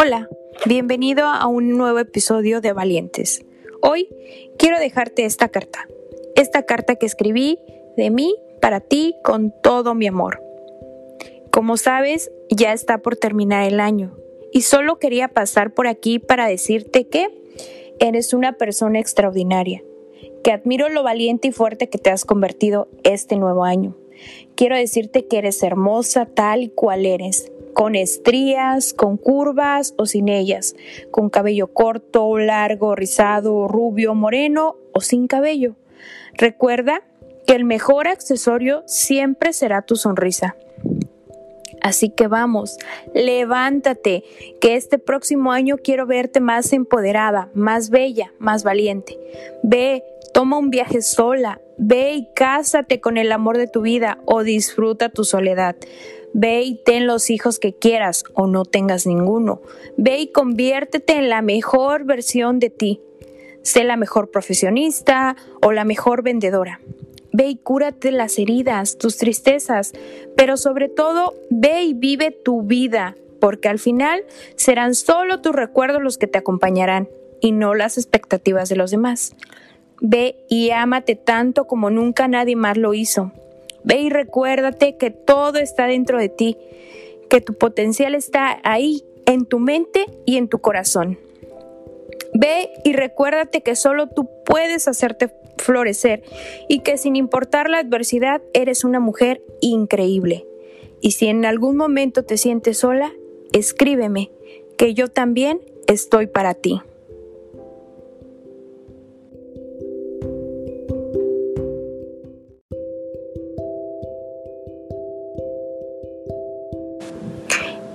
Hola, bienvenido a un nuevo episodio de Valientes. Hoy quiero dejarte esta carta, esta carta que escribí de mí para ti con todo mi amor. Como sabes, ya está por terminar el año y solo quería pasar por aquí para decirte que eres una persona extraordinaria, que admiro lo valiente y fuerte que te has convertido este nuevo año. Quiero decirte que eres hermosa tal cual eres, con estrías, con curvas o sin ellas, con cabello corto, largo, rizado, rubio, moreno o sin cabello. Recuerda que el mejor accesorio siempre será tu sonrisa. Así que vamos, levántate, que este próximo año quiero verte más empoderada, más bella, más valiente. Ve, toma un viaje sola, ve y cásate con el amor de tu vida o disfruta tu soledad. Ve y ten los hijos que quieras o no tengas ninguno. Ve y conviértete en la mejor versión de ti. Sé la mejor profesionista o la mejor vendedora. Ve y cúrate las heridas, tus tristezas, pero sobre todo ve y vive tu vida, porque al final serán solo tus recuerdos los que te acompañarán y no las expectativas de los demás. Ve y ámate tanto como nunca nadie más lo hizo. Ve y recuérdate que todo está dentro de ti, que tu potencial está ahí, en tu mente y en tu corazón. Ve y recuérdate que solo tú puedes hacerte florecer y que sin importar la adversidad eres una mujer increíble. Y si en algún momento te sientes sola, escríbeme, que yo también estoy para ti.